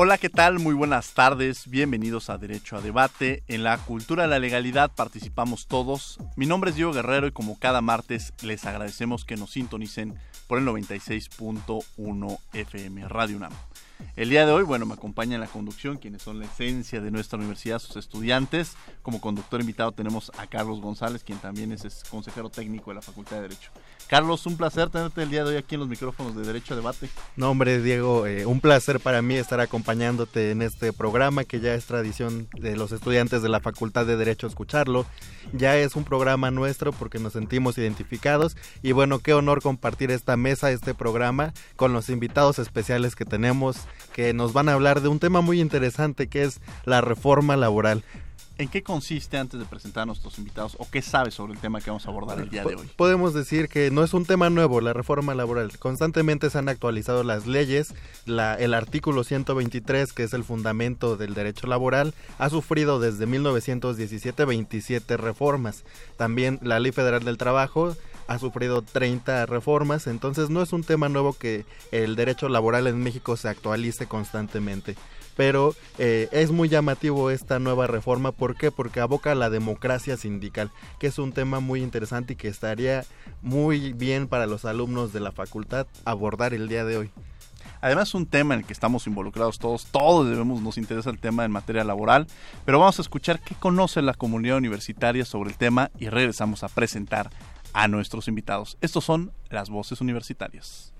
Hola, ¿qué tal? Muy buenas tardes. Bienvenidos a Derecho a Debate. En la cultura de la legalidad participamos todos. Mi nombre es Diego Guerrero y como cada martes les agradecemos que nos sintonicen por el 96.1 FM Radio UNAM. El día de hoy, bueno, me acompaña en la conducción quienes son la esencia de nuestra universidad, sus estudiantes. Como conductor invitado tenemos a Carlos González, quien también es consejero técnico de la Facultad de Derecho. Carlos, un placer tenerte el día de hoy aquí en los micrófonos de Derecho a Debate. No, hombre, Diego, eh, un placer para mí estar acompañándote en este programa que ya es tradición de los estudiantes de la Facultad de Derecho escucharlo. Ya es un programa nuestro porque nos sentimos identificados y bueno, qué honor compartir esta mesa, este programa con los invitados especiales que tenemos que nos van a hablar de un tema muy interesante que es la reforma laboral. ¿En qué consiste antes de presentar a nuestros invitados o qué sabes sobre el tema que vamos a abordar el día de hoy? Podemos decir que no es un tema nuevo la reforma laboral. Constantemente se han actualizado las leyes. La, el artículo 123, que es el fundamento del derecho laboral, ha sufrido desde 1917 27 reformas. También la Ley Federal del Trabajo ha sufrido 30 reformas, entonces no es un tema nuevo que el derecho laboral en México se actualice constantemente pero eh, es muy llamativo esta nueva reforma. ¿Por qué? Porque aboca a la democracia sindical, que es un tema muy interesante y que estaría muy bien para los alumnos de la facultad abordar el día de hoy. Además es un tema en el que estamos involucrados todos, todos debemos, nos interesa el tema en materia laboral, pero vamos a escuchar qué conoce la comunidad universitaria sobre el tema y regresamos a presentar a nuestros invitados. Estos son las voces universitarias.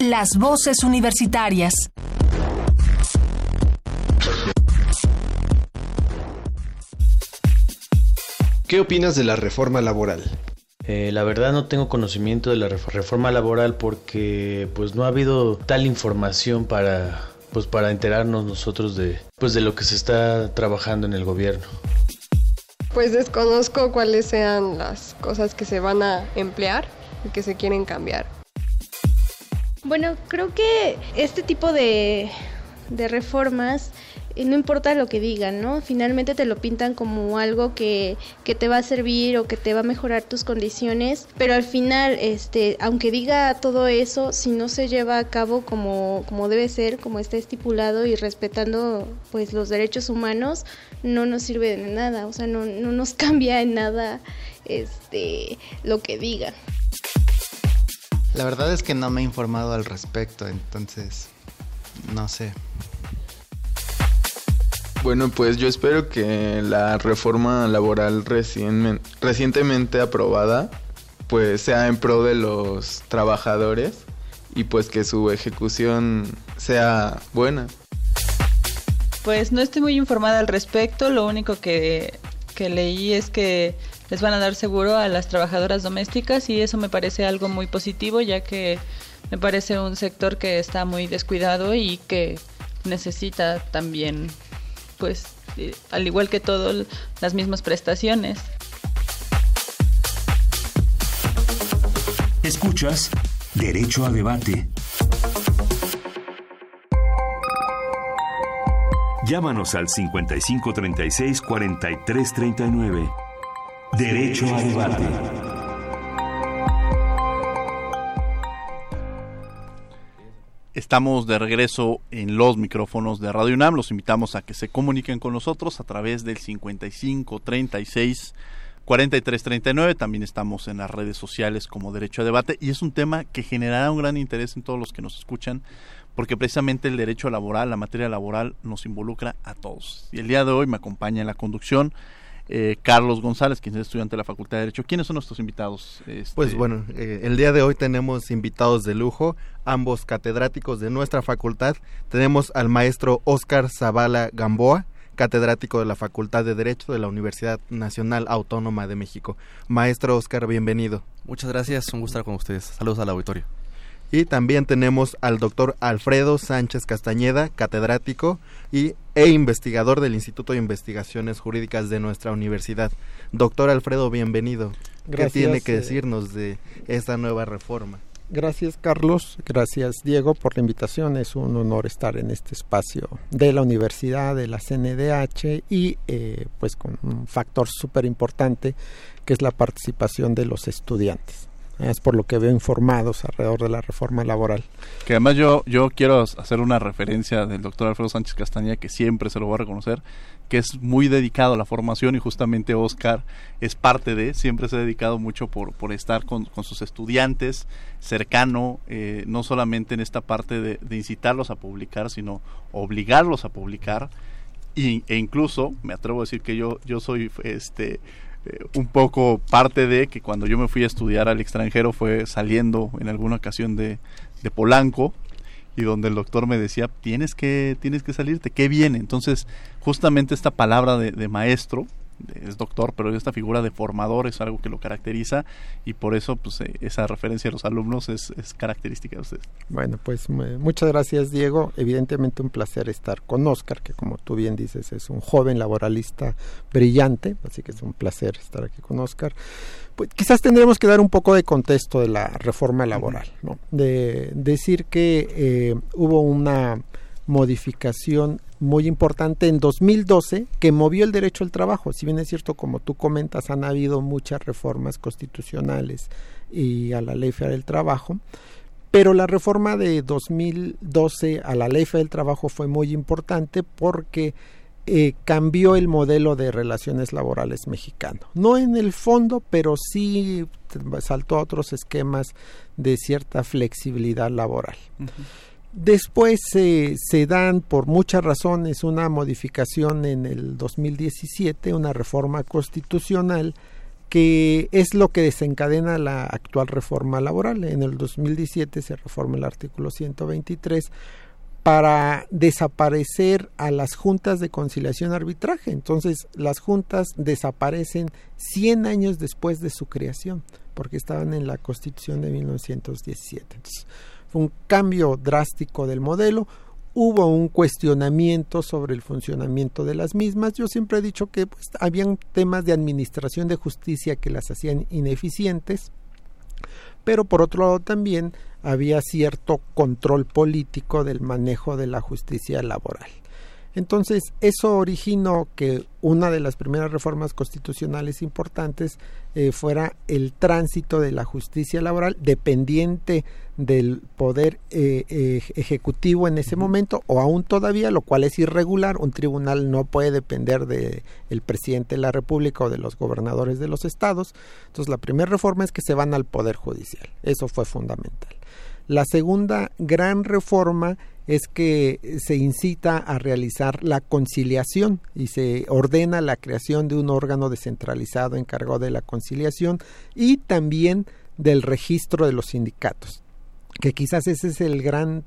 Las voces universitarias. ¿Qué opinas de la reforma laboral? Eh, la verdad no tengo conocimiento de la reforma laboral porque pues no ha habido tal información para pues para enterarnos nosotros de pues de lo que se está trabajando en el gobierno. Pues desconozco cuáles sean las cosas que se van a emplear y que se quieren cambiar. Bueno, creo que este tipo de, reformas eh, no importa lo que digan, ¿no? Finalmente te lo pintan como algo que, que, te va a servir o que te va a mejorar tus condiciones, pero al final, este, aunque diga todo eso, si no se lleva a cabo como, como debe ser, como está estipulado y respetando pues los derechos humanos, no nos sirve de nada, o sea, no, no nos cambia en nada este, lo que digan. La verdad es que no me he informado al respecto, entonces no sé. Bueno, pues yo espero que la reforma laboral recientemente aprobada pues sea en pro de los trabajadores y pues que su ejecución sea buena. Pues no estoy muy informada al respecto, lo único que, que leí es que les van a dar seguro a las trabajadoras domésticas y eso me parece algo muy positivo ya que me parece un sector que está muy descuidado y que necesita también pues eh, al igual que todo las mismas prestaciones. Escuchas Derecho a Debate. Llámanos al 5536 4339. Derecho a debate. Estamos de regreso en los micrófonos de Radio UNAM. Los invitamos a que se comuniquen con nosotros a través del 55 36 43 39. También estamos en las redes sociales como Derecho a Debate y es un tema que generará un gran interés en todos los que nos escuchan porque precisamente el derecho laboral, la materia laboral nos involucra a todos. Y el día de hoy me acompaña en la conducción eh, Carlos González, quien es estudiante de la Facultad de Derecho. ¿Quiénes son nuestros invitados? Este... Pues bueno, eh, el día de hoy tenemos invitados de lujo, ambos catedráticos de nuestra facultad. Tenemos al maestro Óscar Zavala Gamboa, catedrático de la Facultad de Derecho de la Universidad Nacional Autónoma de México. Maestro Óscar, bienvenido. Muchas gracias, un gusto estar con ustedes. Saludos al auditorio. Y también tenemos al doctor Alfredo Sánchez Castañeda, catedrático y, e investigador del Instituto de Investigaciones Jurídicas de nuestra universidad. Doctor Alfredo, bienvenido. ¿Qué tiene que eh, decirnos de esta nueva reforma? Gracias Carlos, gracias Diego por la invitación. Es un honor estar en este espacio de la universidad, de la CNDH y eh, pues con un factor súper importante que es la participación de los estudiantes es por lo que veo informados alrededor de la reforma laboral. Que además yo, yo quiero hacer una referencia del doctor Alfredo Sánchez Castañeda, que siempre se lo voy a reconocer, que es muy dedicado a la formación y justamente Oscar es parte de, siempre se ha dedicado mucho por, por estar con, sus estudiantes, cercano, eh, no solamente en esta parte de, de, incitarlos a publicar, sino obligarlos a publicar. Y, e incluso, me atrevo a decir que yo, yo soy este eh, un poco parte de que cuando yo me fui a estudiar al extranjero fue saliendo en alguna ocasión de, de Polanco y donde el doctor me decía tienes que tienes que salirte qué viene entonces justamente esta palabra de maestro es doctor, pero esta figura de formador es algo que lo caracteriza y por eso pues eh, esa referencia a los alumnos es, característica de usted. Bueno, pues muchas gracias Diego. Evidentemente un placer estar con Oscar, que como tú bien dices es un joven laboralista brillante, así que es un placer estar aquí con Oscar. Pues quizás tendremos que dar un poco de contexto de la reforma laboral, ¿no? De decir que eh, hubo una modificación muy importante en 2012 que movió el derecho al trabajo. Si bien es cierto, como tú comentas, han habido muchas reformas constitucionales y a la ley federal del trabajo, pero la reforma de 2012 a la ley federal del trabajo fue muy importante porque eh, cambió el modelo de relaciones laborales mexicano. No en el fondo, pero sí saltó a otros esquemas de cierta flexibilidad laboral. Después se dan por muchas razones una modificación en el 2017, una reforma constitucional que es lo que desencadena la actual reforma laboral. En el 2017 se reforma el artículo 123 para desaparecer a las juntas de conciliación arbitraje. Entonces, las juntas desaparecen 100 años después de su creación, porque estaban en la Constitución de 1917. Entonces, fue un cambio drástico del modelo, hubo un cuestionamiento sobre el funcionamiento de las mismas. Yo siempre he dicho que pues, habían temas de administración de justicia que las hacían ineficientes, pero por otro lado también había cierto control político del manejo de la justicia laboral. Entonces, eso originó que una de las primeras reformas constitucionales importantes eh, fuera el tránsito de la justicia laboral dependiente del poder eh, ejecutivo en ese momento o aún todavía, lo cual es irregular. Un tribunal no puede depender del el presidente de la República o de los gobernadores de los estados. Entonces, la primera reforma es que se van al poder judicial. Eso fue fundamental. La segunda gran reforma es que se incita a realizar la conciliación y se ordena la creación de un órgano descentralizado encargado de la conciliación y también del registro de los sindicatos, que quizás ese es el gran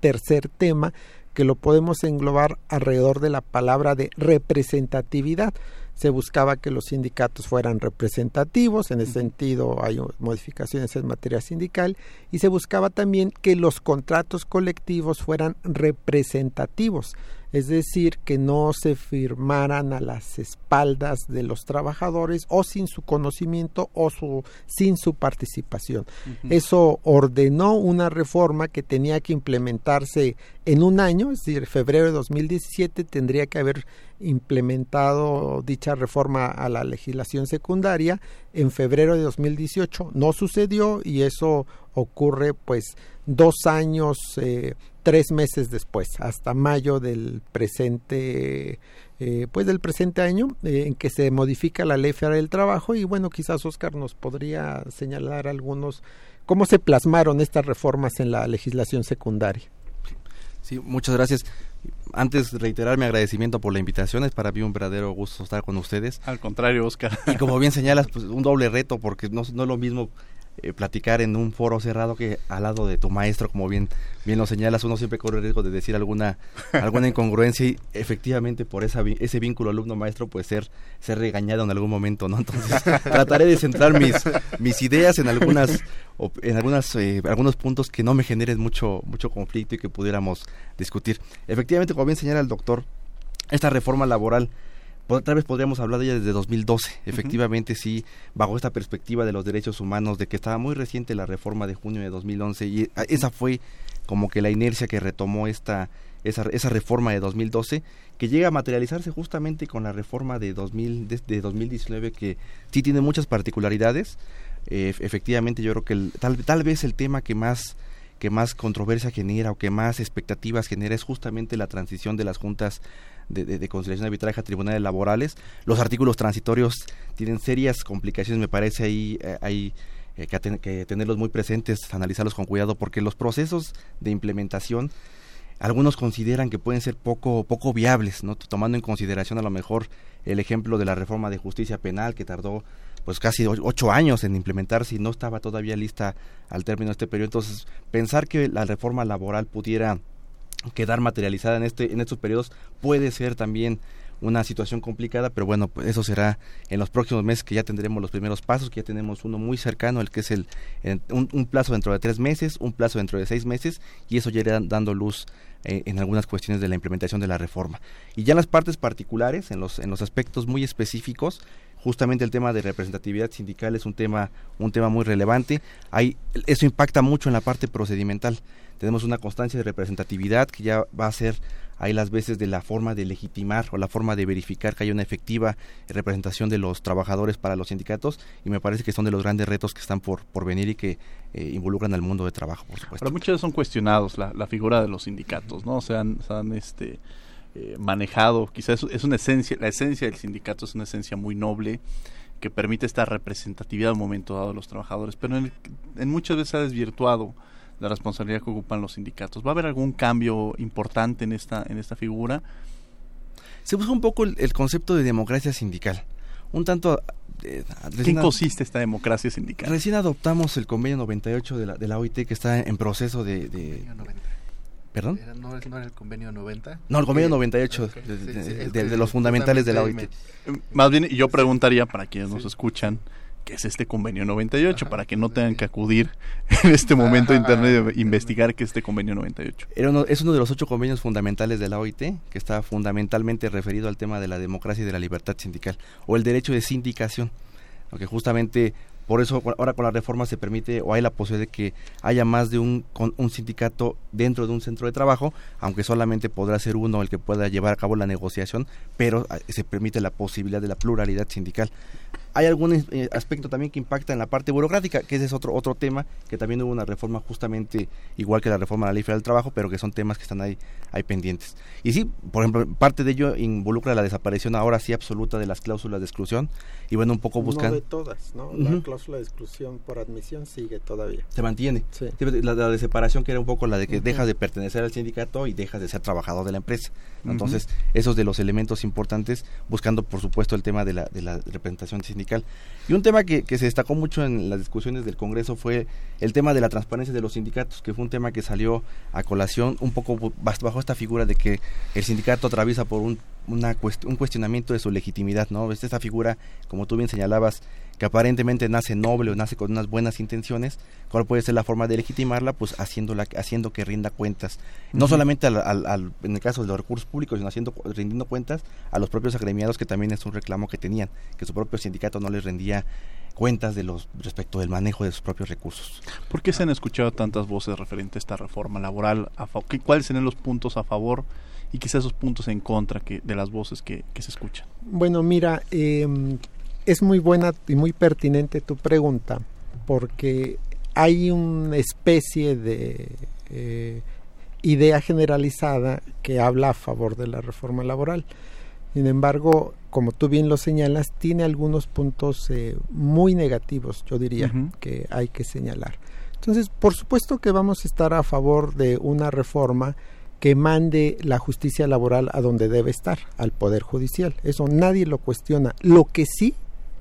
tercer tema que lo podemos englobar alrededor de la palabra de representatividad se buscaba que los sindicatos fueran representativos, en ese sentido hay modificaciones en materia sindical, y se buscaba también que los contratos colectivos fueran representativos, es decir, que no se firmaran a las espaldas de los trabajadores o sin su conocimiento o su, sin su participación. Eso ordenó una reforma que tenía que implementarse en un año, es decir, febrero de 2017 tendría que haber implementado dicha reforma a la legislación secundaria en febrero de 2018. No sucedió y eso ocurre pues dos años eh, tres meses después, hasta mayo del presente, eh, pues del presente año, eh, en que se modifica la ley federal del trabajo y bueno, quizás Oscar nos podría señalar algunos cómo se plasmaron estas reformas en la legislación secundaria. Sí, muchas gracias. Antes de reiterar mi agradecimiento por la invitación, es para mí un verdadero gusto estar con ustedes. Al contrario, Oscar. Y como bien señalas, pues un doble reto, porque no, no es lo mismo eh, platicar en un foro cerrado que al lado de tu maestro, como bien, bien lo señalas, uno siempre corre el riesgo de decir alguna, alguna incongruencia y efectivamente por esa, ese vínculo alumno-maestro puede ser, ser regañado en algún momento, ¿no? Entonces trataré de centrar mis, mis ideas en algunas, en algunas, eh, algunos puntos que no me generen mucho, mucho conflicto y que pudiéramos discutir. Efectivamente, como bien señala el doctor, esta reforma laboral tal vez podríamos hablar de ella desde 2012. Efectivamente, sí, bajo esta perspectiva de los derechos humanos, de que estaba muy reciente la reforma de junio de 2011 y esa fue como que la inercia que retomó esta esa, esa reforma de 2012 que llega a materializarse justamente con la reforma de, 2000, de, 2019 que sí tiene muchas particularidades. Eh, efectivamente, yo creo que tal, tal vez el tema que más que más controversia genera o que más expectativas genera es justamente la transición de las juntas de, conciliación de arbitraje a tribunales laborales. Los artículos transitorios tienen serias complicaciones, me parece ahí eh, hay eh, que, tenerlos muy presentes, analizarlos con cuidado, porque los procesos de implementación algunos consideran que pueden ser poco poco viables, no tomando en consideración a lo mejor el ejemplo de la reforma de justicia penal que tardó pues casi ocho años en implementarse y no estaba todavía lista al término de este periodo. Entonces, pensar que la reforma laboral pudiera quedar materializada en este en estos periodos puede ser también una situación complicada, pero bueno, pues eso será en los próximos meses que ya tendremos los primeros pasos, que ya tenemos uno muy cercano, el que es el un, plazo dentro de tres meses, un plazo dentro de seis meses, y eso ya irá dando luz eh, en algunas cuestiones de la implementación de la reforma. Y ya en las partes particulares, en los, en los aspectos muy específicos, justamente el tema de representatividad sindical es un tema, un tema muy relevante. Hay, eso impacta mucho en la parte procedimental tenemos una constancia de representatividad que ya va a ser ahí las veces de la forma de legitimar o la forma de verificar que hay una efectiva representación de los trabajadores para los sindicatos y me parece que son de los grandes retos que están por, por venir y que eh, involucran al mundo de trabajo, por supuesto. Pero muchos son cuestionados la, la figura de los sindicatos, ¿no? Se han, se han este, eh, manejado, quizás es, una esencia, la esencia del sindicato es una esencia muy noble que permite esta representatividad en un momento dado de los trabajadores, pero en, en muchas veces ha desvirtuado la responsabilidad que ocupan los sindicatos. ¿Va a haber algún cambio importante en esta, en esta figura? Se busca un poco el, concepto de democracia sindical. Un tanto... Eh, ¿Qué consiste esta democracia sindical? Recién adoptamos el convenio 98 de la, de la OIT que está en proceso de... de ¿Perdón? no, era el convenio 90? No, el convenio 98 de, los fundamentales de la OIT. Más bien, yo preguntaría para quienes nos escuchan, que es este convenio 98, para que no tengan que acudir en este momento a Internet a investigar que es este convenio 98. Era uno, es uno de los ocho convenios fundamentales de la OIT, que está fundamentalmente referido al tema de la democracia y de la libertad sindical, o el derecho de sindicación, que justamente por eso ahora con la reforma se permite o hay la posibilidad de que haya más de un, un sindicato dentro de un centro de trabajo, aunque solamente podrá ser uno el que pueda llevar a cabo la negociación, pero ah, se permite la posibilidad de la pluralidad sindical hay algún eh, aspecto también que impacta en la parte burocrática, que ese es otro otro tema, que también hubo una reforma justamente igual que la reforma de la ley federal del trabajo, pero que son temas que están ahí, ahí pendientes. Y sí, por ejemplo, parte de ello involucra la desaparición ahora sí absoluta de las cláusulas de exclusión, y bueno, un poco buscan... No de todas, ¿no? La cláusula de exclusión por admisión sigue todavía. Se mantiene. Sí. La, de separación que era un poco la de que dejas de pertenecer al sindicato y dejas de ser trabajador de la empresa. Entonces, esos de los elementos importantes, buscando por supuesto el tema de la, de la representación sindical y un tema que, se destacó mucho en las discusiones del Congreso fue el tema de la transparencia de los sindicatos, que fue un tema que salió a colación un poco bajo esta figura de que el sindicato atraviesa por un, una un cuestionamiento de su legitimidad, ¿no? Esta figura, como tú bien señalabas, que aparentemente nace noble o nace con unas buenas intenciones, ¿cuál puede ser la forma de legitimarla? Pues haciéndola, haciendo que rinda cuentas, no solamente al, en el caso de los recursos públicos, sino haciendo, rindiendo cuentas a los propios agremiados, que también es un reclamo que tenían, que su propio sindicato no les rendía cuentas de los respecto del manejo de sus propios recursos. ¿Por qué se han escuchado tantas voces referentes a esta reforma laboral? A ¿Cuáles serían los puntos a favor y quizás esos puntos en contra que, de las voces que, que se escuchan? Bueno, mira, eh, es muy buena y muy pertinente tu pregunta, porque hay una especie de eh, idea generalizada que habla a favor de la reforma laboral. Sin embargo, como tú bien lo señalas, tiene algunos puntos eh, muy negativos, yo diría, que hay que señalar. Entonces, por supuesto que vamos a estar a favor de una reforma que mande la justicia laboral a donde debe estar, al Poder Judicial. Eso nadie lo cuestiona. Lo que sí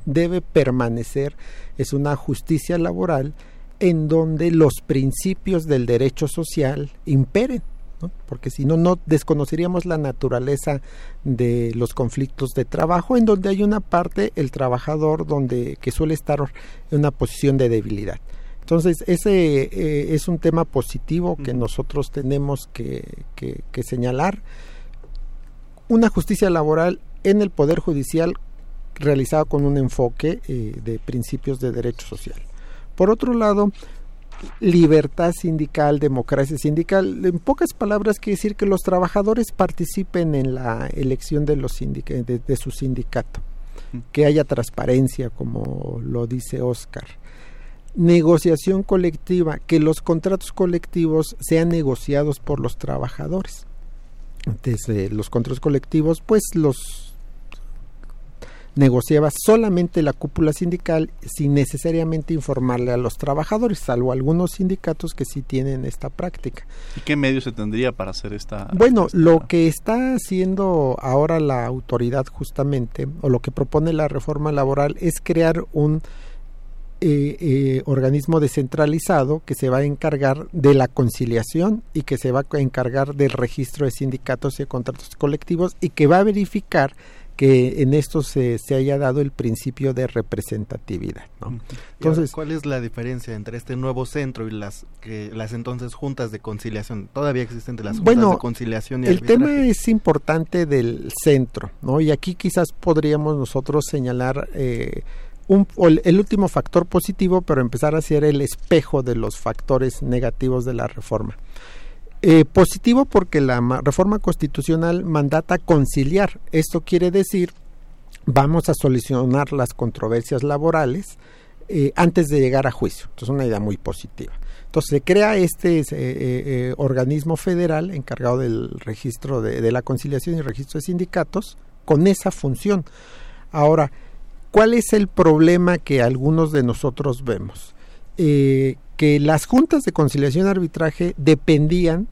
debe permanecer es una justicia laboral en donde los principios del derecho social imperen. porque si no, no desconoceríamos la naturaleza de los conflictos de trabajo, en donde hay una parte, el trabajador, donde que suele estar en una posición de debilidad. Entonces, ese eh, es un tema positivo que nosotros tenemos que, señalar. Una justicia laboral en el Poder Judicial realizada con un enfoque eh, de principios de derecho social. Por otro lado, libertad sindical, democracia sindical, en pocas palabras quiere decir que los trabajadores participen en la elección de, los de su sindicato, que haya transparencia, como lo dice Oscar negociación colectiva, que los contratos colectivos sean negociados por los trabajadores. Desde los contratos colectivos, pues los negociaba solamente la cúpula sindical sin necesariamente informarle a los trabajadores, salvo algunos sindicatos que sí tienen esta práctica. ¿Y qué medios se tendría para hacer esta? Bueno, lo que está haciendo ahora la autoridad justamente, o lo que propone la reforma laboral, es crear un eh, eh, organismo descentralizado que se va a encargar de la conciliación y que se va a encargar del registro de sindicatos y contratos colectivos y que va a verificar que en esto se, se haya dado el principio de representatividad. Entonces, ¿cuál es la diferencia entre este nuevo centro y las que las entonces juntas de conciliación? Todavía existen de las juntas de conciliación y el tema es importante del centro, ¿no? Y aquí quizás podríamos nosotros señalar eh, el último factor positivo, pero empezar a ser el espejo de los factores negativos de la reforma. Eh, positivo porque la reforma constitucional mandata conciliar. Esto quiere decir, vamos a solucionar las controversias laborales eh, antes de llegar a juicio. Entonces, una idea muy positiva. Entonces, se crea este eh, organismo federal encargado del registro de, de la conciliación y registro de sindicatos con esa función. Ahora, ¿Cuál es el problema que algunos de nosotros vemos? Eh, que las juntas de conciliación y arbitraje dependían,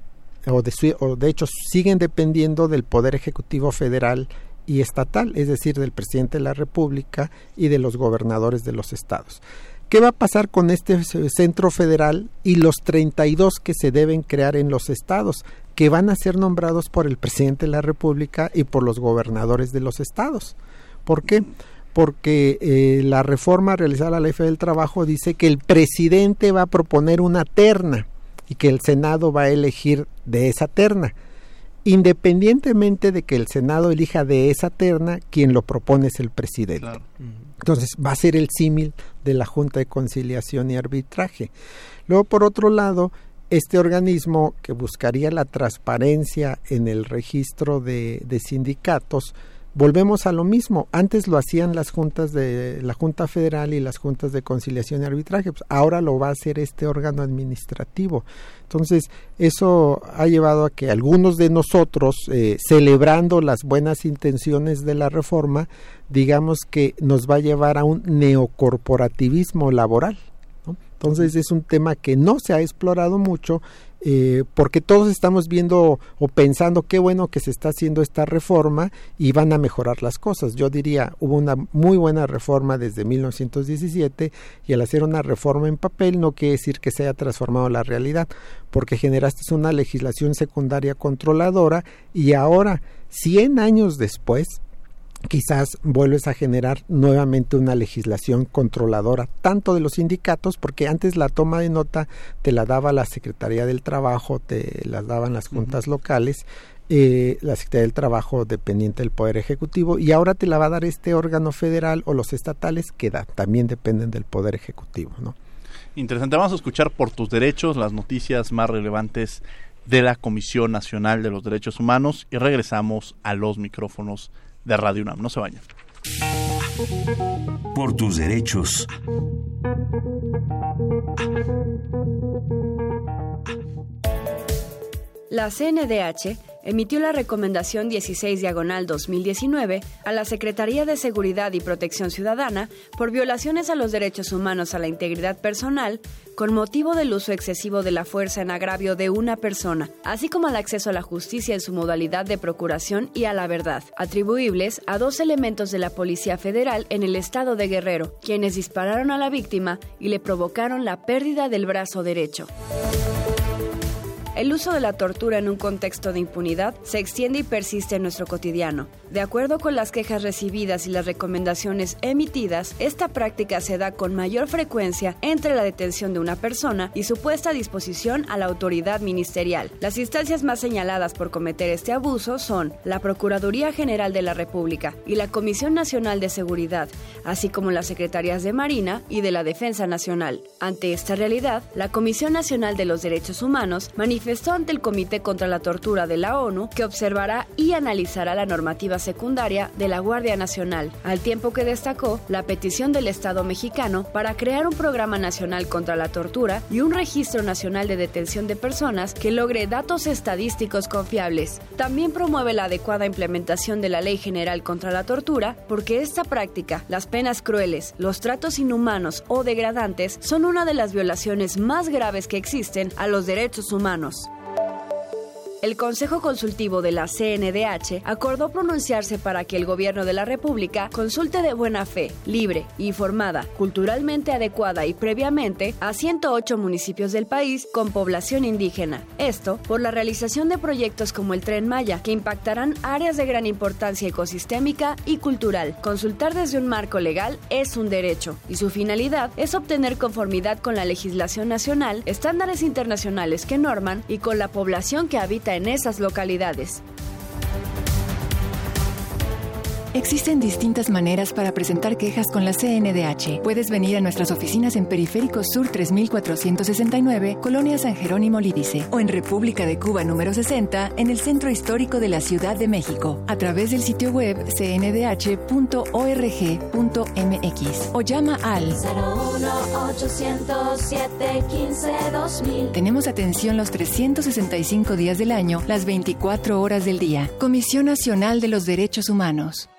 o de, o de hecho siguen dependiendo del Poder Ejecutivo Federal y estatal, es decir, del presidente de la República y de los gobernadores de los estados. ¿Qué va a pasar con este centro federal y los 32 que se deben crear en los estados, que van a ser nombrados por el presidente de la República y por los gobernadores de los estados? ¿Por qué? Porque eh, la reforma realizada a la ley del trabajo dice que el presidente va a proponer una terna y que el Senado va a elegir de esa terna. Independientemente de que el Senado elija de esa terna, quien lo propone es el presidente. Entonces va a ser el símil de la Junta de Conciliación y Arbitraje. Luego, por otro lado, este organismo que buscaría la transparencia en el registro de, de sindicatos, volvemos a lo mismo. Antes lo hacían las juntas de la Junta Federal y las juntas de conciliación y arbitraje. Pues ahora lo va a hacer este órgano administrativo. Entonces, eso ha llevado a que algunos de nosotros, eh, celebrando las buenas intenciones de la reforma, digamos que nos va a llevar a un neocorporativismo laboral. Entonces es un tema que no se ha explorado mucho eh, porque todos estamos viendo o pensando qué bueno que se está haciendo esta reforma y van a mejorar las cosas. Yo diría, hubo una muy buena reforma desde 1917 y al hacer una reforma en papel no quiere decir que se haya transformado la realidad, porque generaste una legislación secundaria controladora y ahora, 100 años después, quizás vuelves a generar nuevamente una legislación controladora tanto de los sindicatos porque antes la toma de nota te la daba la Secretaría del Trabajo, te la daban las juntas locales, eh, la Secretaría del Trabajo dependiente del Poder Ejecutivo y ahora te la va a dar este órgano federal o los estatales que da, también dependen del Poder Ejecutivo, ¿no? Interesante, vamos a escuchar por tus derechos las noticias más relevantes de la Comisión Nacional de los Derechos Humanos y regresamos a los micrófonos de Radio UNAM. No se vayan. Por tus derechos. La CNDH emitió la recomendación 16 diagonal 2019 a la Secretaría de Seguridad y Protección Ciudadana por violaciones a los derechos humanos a la integridad personal con motivo del uso excesivo de la fuerza en agravio de una persona, así como al acceso a la justicia en su modalidad de procuración y a la verdad, atribuibles a dos elementos de la Policía Federal en el estado de Guerrero, quienes dispararon a la víctima y le provocaron la pérdida del brazo derecho. El uso de la tortura en un contexto de impunidad se extiende y persiste en nuestro cotidiano. De acuerdo con las quejas recibidas y las recomendaciones emitidas, esta práctica se da con mayor frecuencia entre la detención de una persona y su puesta a disposición a la autoridad ministerial. Las instancias más señaladas por cometer este abuso son la Procuraduría General de la República y la Comisión Nacional de Seguridad, así como las Secretarías de Marina y de la Defensa Nacional. Ante esta realidad, la Comisión Nacional de los Derechos Humanos manifestó manifestó ante el Comité contra la Tortura de la ONU que observará y analizará la normativa secundaria de la Guardia Nacional, al tiempo que destacó la petición del Estado mexicano para crear un programa nacional contra la tortura y un registro nacional de detención de personas que logre datos estadísticos confiables. También promueve la adecuada implementación de la Ley General contra la Tortura porque esta práctica, las penas crueles, los tratos inhumanos o degradantes son una de las violaciones más graves que existen a los derechos humanos Thank you. El Consejo Consultivo de la CNDH acordó pronunciarse para que el Gobierno de la República consulte de buena fe, libre, informada, culturalmente adecuada y previamente a 108 municipios del país con población indígena. Esto por la realización de proyectos como el Tren Maya, que impactarán áreas de gran importancia ecosistémica y cultural. Consultar desde un marco legal es un derecho y su finalidad es obtener conformidad con la legislación nacional, estándares internacionales que norman y con la población que habita en esas localidades. Existen distintas maneras para presentar quejas con la CNDH. Puedes venir a nuestras oficinas en Periférico Sur 3469, Colonia San Jerónimo Lídice, o en República de Cuba número 60, en el Centro Histórico de la Ciudad de México, a través del sitio web cndh.org.mx o llama al 01807 Tenemos atención los 365 días del año, las 24 horas del día. Comisión Nacional de los Derechos Humanos.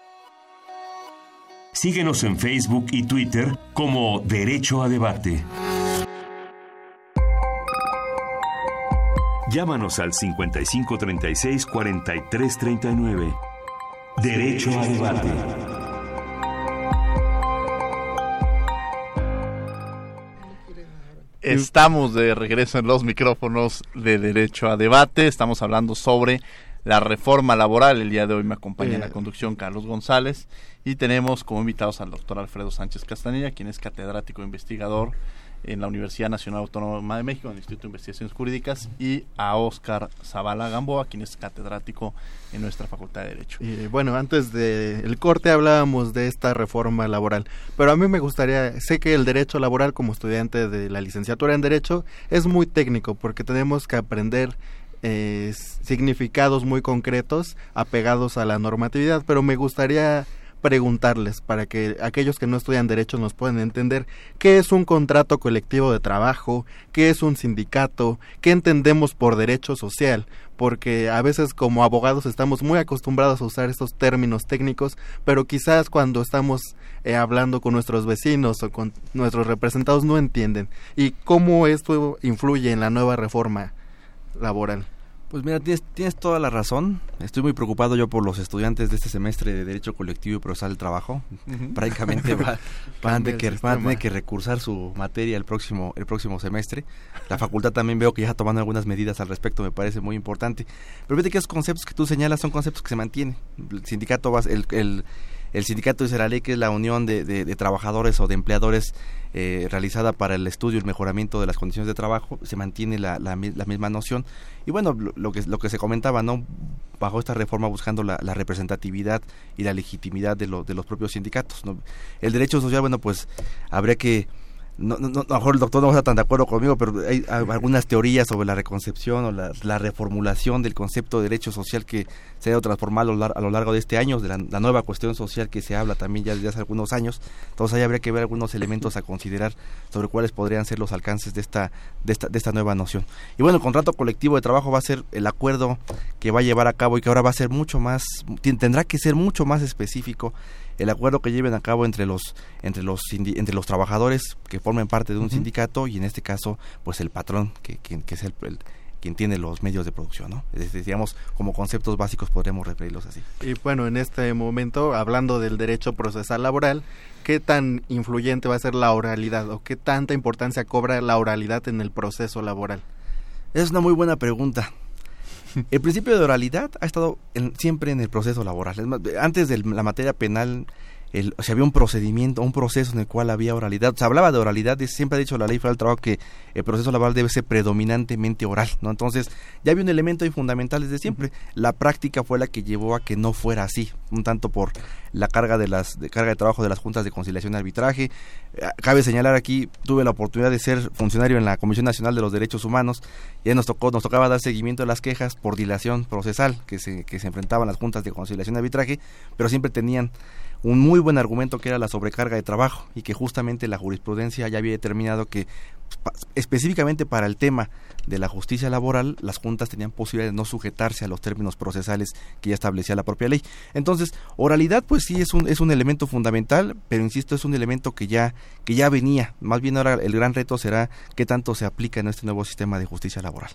Síguenos en Facebook y Twitter como Derecho a Debate. Llámanos al 5536 4339. Derecho a Debate. Estamos de regreso en los micrófonos de Derecho a Debate. Estamos hablando sobre la reforma laboral. El día de hoy me acompaña en la Eh. conducción Carlos González y tenemos como invitados al doctor Alfredo Sánchez Castanilla, quien es catedrático e investigador en la Universidad Nacional Autónoma de México, en el Instituto de Investigaciones Jurídicas, y a Oscar Zavala Gamboa, quien es catedrático en nuestra Facultad de Derecho. Y bueno, antes del corte hablábamos de esta reforma laboral, pero a mí me gustaría, sé que el derecho laboral como estudiante de la licenciatura en Derecho es muy técnico porque tenemos que aprender eh, significados muy concretos apegados a la normatividad, pero me gustaría preguntarles para que aquellos que no estudian derecho nos puedan entender qué es un contrato colectivo de trabajo, qué es un sindicato, qué entendemos por derecho social, porque a veces como abogados estamos muy acostumbrados a usar estos términos técnicos, pero quizás cuando estamos eh, hablando con nuestros vecinos o con nuestros representados no entienden. ¿Y cómo esto influye en la nueva reforma laboral? Pues mira, tienes, tienes toda la razón. Estoy muy preocupado yo por los estudiantes de este semestre de Derecho Colectivo y Procesal del Trabajo. Prácticamente va- van, a tener que, van a tener que recursar su materia el próximo, el próximo semestre. La facultad también veo que ya está tomando algunas medidas al respecto, me parece muy importante. Pero fíjate que esos conceptos que tú señalas son conceptos que se mantienen. El sindicato, va- el, el, el sindicato dice la ley que es la unión de, de- de trabajadores o de empleadores eh, realizada para el estudio y el mejoramiento de las condiciones de trabajo, se mantiene la, la mi- la misma noción. Y bueno, lo, que, lo que se comentaba, ¿no? Bajo esta reforma buscando la, representatividad y la legitimidad de, de los propios sindicatos. El derecho social, bueno, pues habría que no, no, a lo mejor el doctor no está tan de acuerdo conmigo, pero hay algunas teorías sobre la reconcepción o la, la reformulación del concepto de derecho social que se ha ido transformando a lo, largo de este año, de la, la, nueva cuestión social que se habla también ya desde hace algunos años. Entonces ahí habría que ver algunos elementos a considerar sobre cuáles podrían ser los alcances de esta, de esta, de esta nueva noción. Y bueno, el contrato colectivo de trabajo va a ser el acuerdo que va a llevar a cabo y que ahora va a ser mucho más, tendrá que ser mucho más específico el acuerdo que lleven a cabo entre los entre los entre los trabajadores que formen parte de un uh -huh. sindicato y en este caso pues el patrón que, que, que es el, el, quien tiene los medios de producción, ¿no? Es decir, digamos, como conceptos básicos podríamos referirlos así. Y bueno, en este momento, hablando del derecho procesal laboral, ¿qué tan influyente va a ser la oralidad o qué tanta importancia cobra la oralidad en el proceso laboral? Es una muy buena pregunta. El principio de oralidad ha estado en, siempre en el proceso laboral. Antes de la materia penal, el, o sea, había un procedimiento, un proceso en el cual había oralidad. Se hablaba de oralidad, siempre ha dicho la ley federal del trabajo que el proceso laboral debe ser predominantemente oral, ¿no? Entonces, ya había un elemento ahí fundamental desde siempre. La práctica fue la que llevó a que no fuera así, un tanto por la carga de las de carga de trabajo de las juntas de conciliación y arbitraje. Cabe señalar aquí, tuve la oportunidad de ser funcionario en la Comisión Nacional de los Derechos Humanos y nos tocó nos tocaba dar seguimiento a las quejas por dilación procesal que se que se enfrentaban las juntas de conciliación y arbitraje, pero siempre tenían un muy buen argumento que era la sobrecarga de trabajo y que justamente la jurisprudencia ya había determinado que específicamente para el tema de la justicia laboral, las juntas tenían posibilidad de no sujetarse a los términos procesales que ya establecía la propia ley. Entonces, oralidad pues sí es un es un elemento fundamental, pero insisto, es un elemento que ya que ya venía. Más bien ahora el gran reto será qué tanto se aplica en este nuevo sistema de justicia laboral.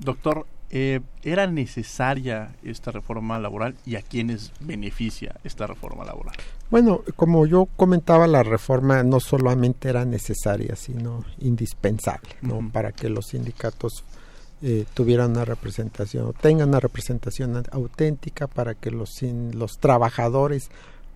Doctor, eh, ¿era necesaria esta reforma laboral y a quiénes beneficia esta reforma laboral? Bueno, como yo comentaba, la reforma no solamente era necesaria, sino indispensable, ¿no? Uh -huh. Para que los sindicatos eh, tuvieran una representación, tengan una representación auténtica, para que los, sin, los trabajadores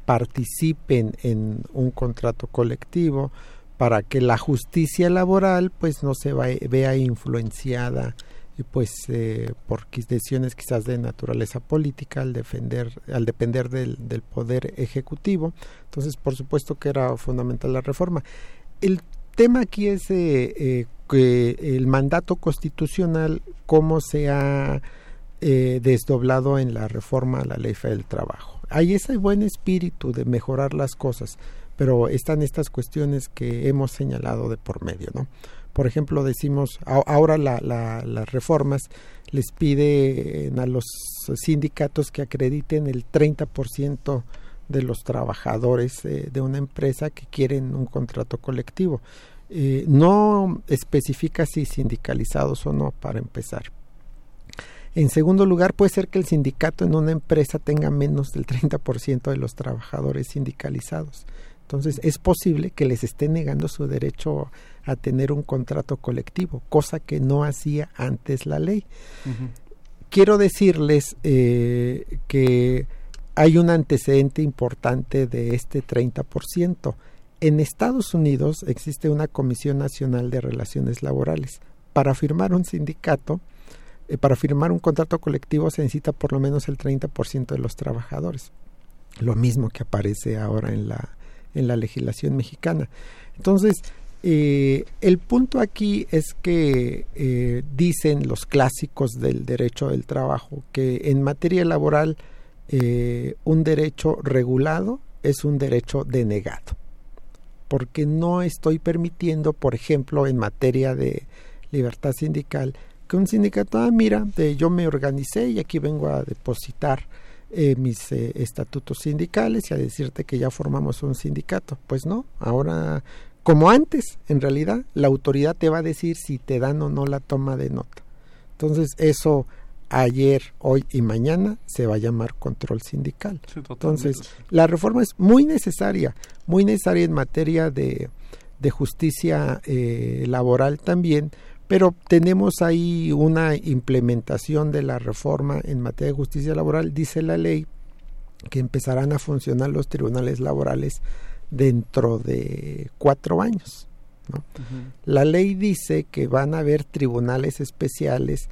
participen en un contrato colectivo, para que la justicia laboral pues no se va, vea influenciada pues eh, por decisiones quizás de naturaleza política al defender al depender del, poder ejecutivo. Entonces por supuesto que era fundamental la reforma. El tema aquí es eh, eh, el mandato constitucional cómo se ha desdoblado en la reforma a la ley del trabajo. Hay ese buen espíritu de mejorar las cosas pero están estas cuestiones que hemos señalado de por medio no por ejemplo, decimos, ahora la, la, las reformas les piden a los sindicatos que acrediten el 30% de los trabajadores eh, de una empresa que quieren un contrato colectivo. Eh, no especifica si sindicalizados o no, para empezar. En segundo lugar, puede ser que el sindicato en una empresa tenga menos del 30% de los trabajadores sindicalizados. Entonces es posible que les esté negando su derecho a tener un contrato colectivo, cosa que no hacía antes la ley. Uh -huh. Quiero decirles eh, que hay un antecedente importante de este 30%. En Estados Unidos existe una Comisión Nacional de Relaciones Laborales. Para firmar un sindicato, eh, para firmar un contrato colectivo se necesita por lo menos el 30% de los trabajadores. Lo mismo que aparece ahora en la en la legislación mexicana. Entonces, eh, el punto aquí es que eh, dicen los clásicos del derecho del trabajo que en materia laboral eh, un derecho regulado es un derecho denegado, porque no estoy permitiendo, por ejemplo, en materia de libertad sindical, que un sindicato, ah, mira, yo me organicé y aquí vengo a depositar eh, mis eh, estatutos sindicales y a decirte que ya formamos un sindicato. Pues no, ahora, como antes, en realidad, la autoridad te va a decir si te dan o no la toma de nota. Entonces, eso ayer, hoy y mañana se va a llamar control sindical. Sí, Entonces, la reforma es muy necesaria, muy necesaria en materia de, de justicia eh, laboral también, pero tenemos ahí una implementación de la reforma en materia de justicia laboral, dice la ley, que empezarán a funcionar los tribunales laborales dentro de cuatro años. ¿no? Uh -huh. La ley dice que van a haber tribunales especiales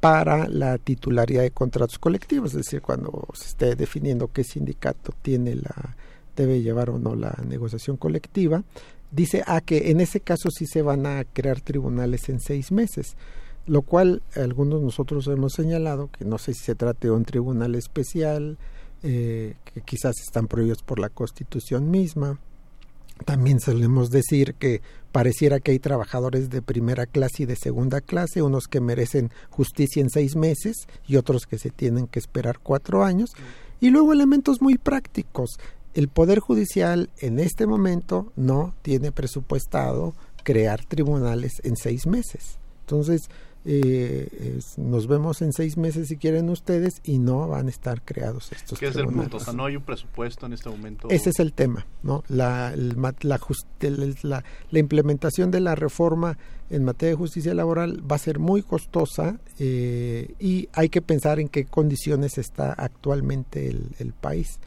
para la titularidad de contratos colectivos, es decir, cuando se esté definiendo qué sindicato tiene la debe llevar o no la negociación colectiva, dice a que en ese caso sí se van a crear tribunales en seis meses, lo cual algunos nosotros hemos señalado que no sé si se trate de un tribunal especial, eh, que quizás están prohibidos por la Constitución misma. También solemos decir que pareciera que hay trabajadores de primera clase y de segunda clase, unos que merecen justicia en seis meses y otros que se tienen que esperar cuatro años. Y luego elementos muy prácticos. El Poder Judicial en este momento no tiene presupuestado crear tribunales en seis meses. Entonces, eh, nos vemos en seis meses si quieren ustedes y no van a estar creados estos ¿Qué es el punto? O sea, no hay un presupuesto en este momento. Ese es el tema, ¿no? La, la, la, la, implementación de la reforma en materia de justicia laboral va a ser muy costosa eh, y hay que pensar en qué condiciones está actualmente el, país.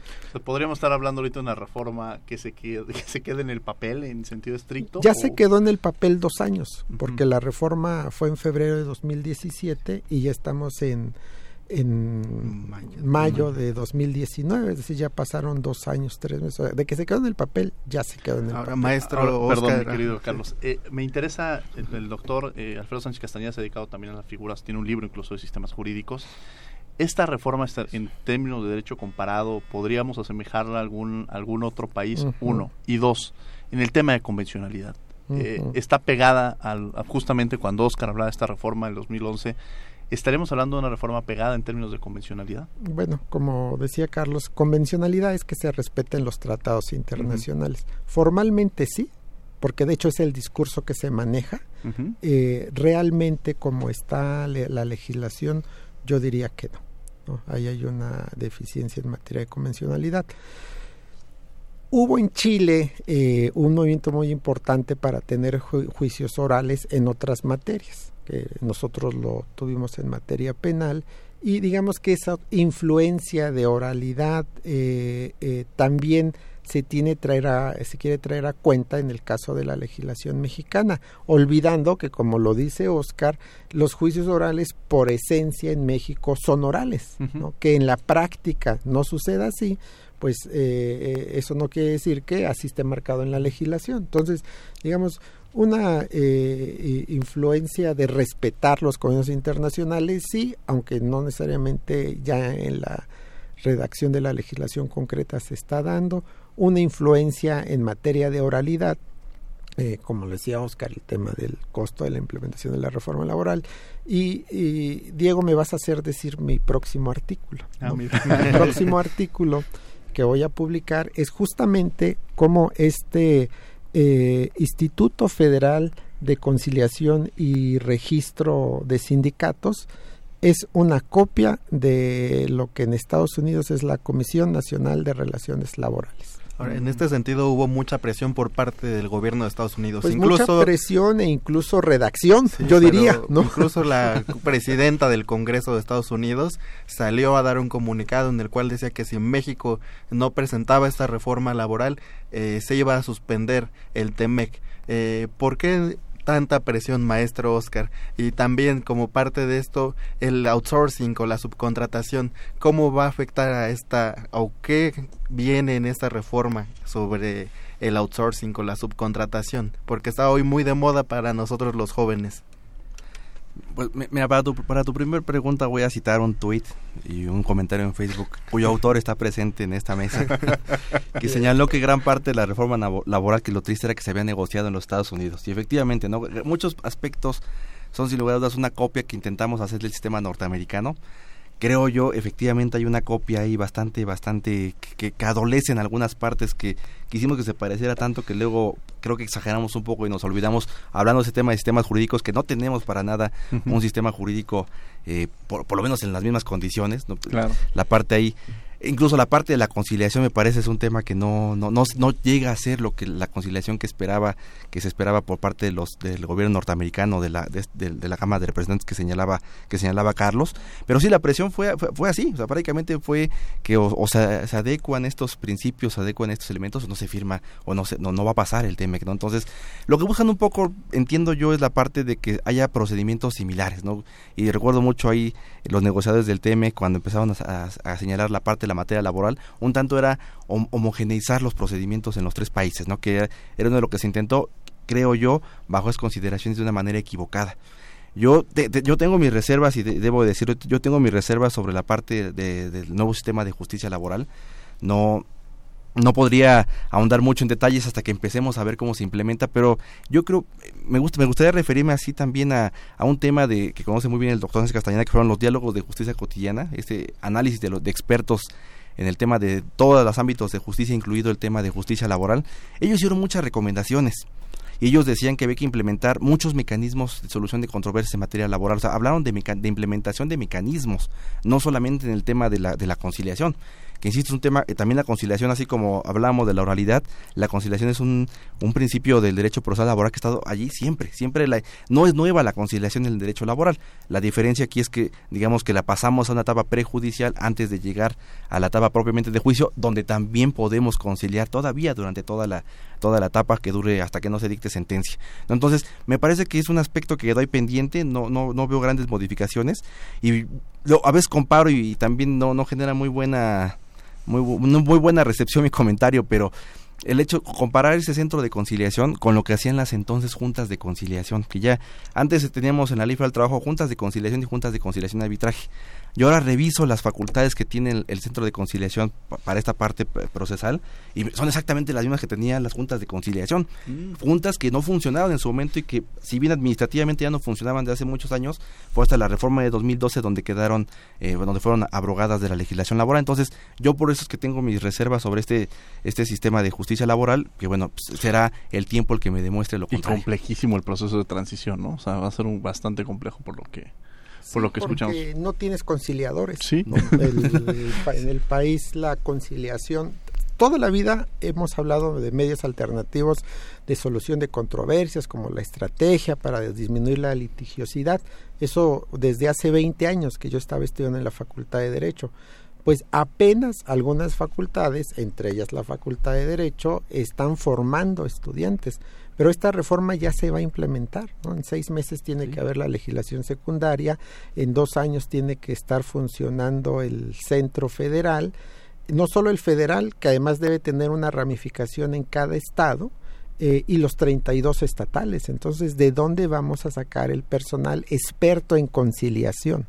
Podríamos estar hablando ahorita de una reforma que se, quede, que se quede en el papel en sentido estricto. Ya se quedó en el papel dos años, porque la reforma fue en febrero de 2017 y ya estamos en en mayo, de 2019, es decir, ya pasaron dos años, tres meses. De que se quedó en el papel, ya se quedó en el Ahora, papel. maestro, perdón, mi querido Carlos. Eh, me interesa, el, doctor eh, Alfredo Sánchez Castañeda se ha dedicado también a las figuras, tiene un libro incluso de sistemas jurídicos. Esta reforma, en términos de derecho comparado, ¿podríamos asemejarla a algún, algún otro país? Uno. Y dos, en el tema de convencionalidad. Eh, está pegada al, justamente cuando Oscar hablaba de esta reforma del 2011 ¿Estaremos hablando de una reforma pegada en términos de convencionalidad? Bueno, como decía Carlos, convencionalidad es que se respeten los tratados internacionales. Formalmente sí, porque de hecho es el discurso que se maneja. Eh, realmente como está la legislación, yo diría que no, Ahí hay una deficiencia en materia de convencionalidad. Hubo en Chile eh, un movimiento muy importante para tener juicios orales en otras materias que nosotros lo tuvimos en materia penal y digamos que esa influencia de oralidad eh, eh, también se tiene traer a, se quiere traer a cuenta en el caso de la legislación mexicana, olvidando que como lo dice Oscar, los juicios orales por esencia en México son orales, que en la práctica no suceda así, pues eh, eso no quiere decir que así esté marcado en la legislación. Entonces, digamos, una eh, influencia de respetar los convenios internacionales, sí, aunque no necesariamente ya en la redacción de la legislación concreta se está dando, una influencia en materia de oralidad, eh, como le decía Oscar, el tema del costo de la implementación de la reforma laboral. Y, Diego, me vas a hacer decir mi próximo artículo. Ah, mi próximo artículo que voy a publicar es justamente cómo este eh, Instituto Federal de Conciliación y Registro de Sindicatos es una copia de lo que en Estados Unidos es la Comisión Nacional de Relaciones Laborales. En este sentido hubo mucha presión por parte del gobierno de Estados Unidos. Pues incluso, mucha presión e incluso redacción, yo diría. ¿no? Incluso la presidenta del Congreso de Estados Unidos salió a dar un comunicado en el cual decía que si México no presentaba esta reforma laboral, eh, se iba a suspender el TEMEC. Eh, ¿Por qué tanta presión, maestro Oscar? Y también como parte de esto, el outsourcing o la subcontratación, ¿cómo va a afectar a esta, o qué viene en esta reforma sobre el outsourcing o la subcontratación? Porque está hoy muy de moda para nosotros los jóvenes. Pues mira, para tu, para tu primer pregunta voy a citar un tweet y un comentario en Facebook cuyo autor está presente en esta mesa que señaló que gran parte de la reforma laboral que lo triste era que se había negociado en los Estados Unidos. Y efectivamente no muchos aspectos son sin lugar a dudas una copia que intentamos hacer del sistema norteamericano creo yo, efectivamente hay una copia ahí bastante, bastante, que, que, adolece en algunas partes que quisimos que se pareciera tanto que luego creo que exageramos un poco y nos olvidamos hablando de ese tema de sistemas jurídicos que no tenemos para nada un sistema jurídico eh, por, por, lo menos en las mismas condiciones. La parte ahí incluso la parte de la conciliación me parece es un tema que no, no, no, no, llega a ser lo que la conciliación que esperaba que se esperaba por parte de los del gobierno norteamericano de la de, la Cámara de Representantes que señalaba que señalaba Carlos. Pero sí la presión fue fue, así. O sea prácticamente fue que o, se, adecuan estos principios se adecuan estos elementos o no se firma o no se, no, no va a pasar el tema ¿no? entonces lo que buscan un poco entiendo yo es la parte de que haya procedimientos similares no y recuerdo mucho ahí los negociadores del TM cuando empezaron a, a señalar la parte la materia laboral, un tanto era homogeneizar los procedimientos en los tres países, ¿no? Que era uno de lo que se intentó, creo yo, bajo esas consideraciones de una manera equivocada. Yo, yo tengo mis reservas y debo decir, yo tengo mis reservas sobre la parte del nuevo sistema de justicia laboral. No, no podría ahondar mucho en detalles hasta que empecemos a ver cómo se implementa, pero yo creo, me, gusta, me gustaría referirme así también a, a un tema de que conoce muy bien el doctor Sánchez Castañeda, que fueron los diálogos de justicia cotidiana, este análisis de, los, de expertos en el tema de todos los ámbitos de justicia, incluido el tema de justicia laboral. Ellos hicieron muchas recomendaciones y ellos decían que había que implementar muchos mecanismos de solución de controversias en materia laboral. O sea, hablaron de, de implementación de mecanismos, no solamente en el tema de la, de la conciliación que insisto es un tema, eh, también la conciliación, así como hablábamos de la oralidad, la conciliación es un, un principio del derecho procesal laboral que ha estado allí siempre, siempre la, no es nueva la conciliación en el derecho laboral, la diferencia aquí es que digamos que la pasamos a una etapa prejudicial antes de llegar a la etapa propiamente de juicio, donde también podemos conciliar todavía durante toda la, toda la etapa que dure hasta que no se dicte sentencia. Entonces, me parece que es un aspecto que quedó ahí pendiente, no, no, no veo grandes modificaciones y lo, a veces comparo y, y también no, no genera muy buena muy, muy buena recepción mi comentario, pero el hecho comparar ese centro de conciliación con lo que hacían las entonces juntas de conciliación, que ya antes teníamos en la ley del trabajo juntas de conciliación y juntas de conciliación y arbitraje. Yo ahora reviso las facultades que tiene el, centro de conciliación para esta parte procesal y son exactamente las mismas que tenían las juntas de conciliación. Mm. Juntas que no funcionaban en su momento y que si bien administrativamente ya no funcionaban de hace muchos años, fue hasta la reforma de 2012 donde quedaron, eh, donde fueron abrogadas de la legislación laboral. Entonces yo por eso es que tengo mis reservas sobre este, este sistema de justicia laboral, que bueno, pues, será el tiempo el que me demuestre lo contrario. Y complejísimo el proceso de transición, ¿no? O sea, va a ser un bastante complejo por lo que por lo que escuchamos. no tienes conciliadores. Sí. en el país la conciliación toda la vida hemos hablado de medios alternativos de solución de controversias, como la estrategia para disminuir la litigiosidad. Eso desde hace 20 años que yo estaba estudiando en la Facultad de Derecho. Pues apenas algunas facultades, entre ellas la Facultad de Derecho, están formando estudiantes. Pero esta reforma ya se va a implementar, ¿no? En seis meses tiene que haber la legislación secundaria, en dos años tiene que estar funcionando el centro federal, no solo el federal, que además debe tener una ramificación en cada estado, eh, y los 32 estatales. Entonces, ¿de dónde vamos a sacar el personal experto en conciliación?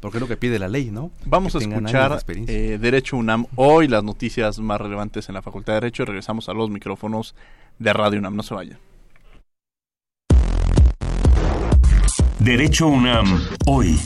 Porque es lo que pide la ley, ¿no? Vamos a escuchar eh, Derecho UNAM hoy, las noticias más relevantes en la Facultad de Derecho. Regresamos a los micrófonos de Radio UNAM. No se vaya. Derecho UNAM, hoy.